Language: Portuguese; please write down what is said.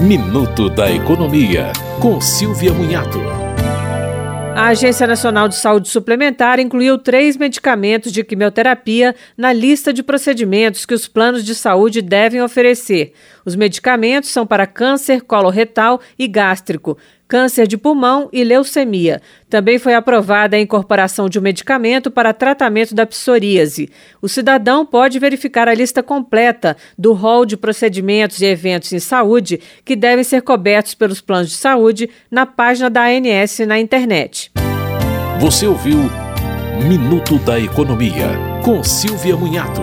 Minuto da Economia, com Silvia Munhato. A Agência Nacional de Saúde Suplementar incluiu três medicamentos de quimioterapia na lista de procedimentos que os planos de saúde devem oferecer. Os medicamentos são para câncer coloretal e gástrico, câncer de pulmão e leucemia. Também foi aprovada a incorporação de um medicamento para tratamento da psoríase. O cidadão pode verificar a lista completa do rol de procedimentos e eventos em saúde que devem ser cobertos pelos planos de saúde na página da ANS na internet. Você ouviu Minuto da Economia, com Silvia Munhato.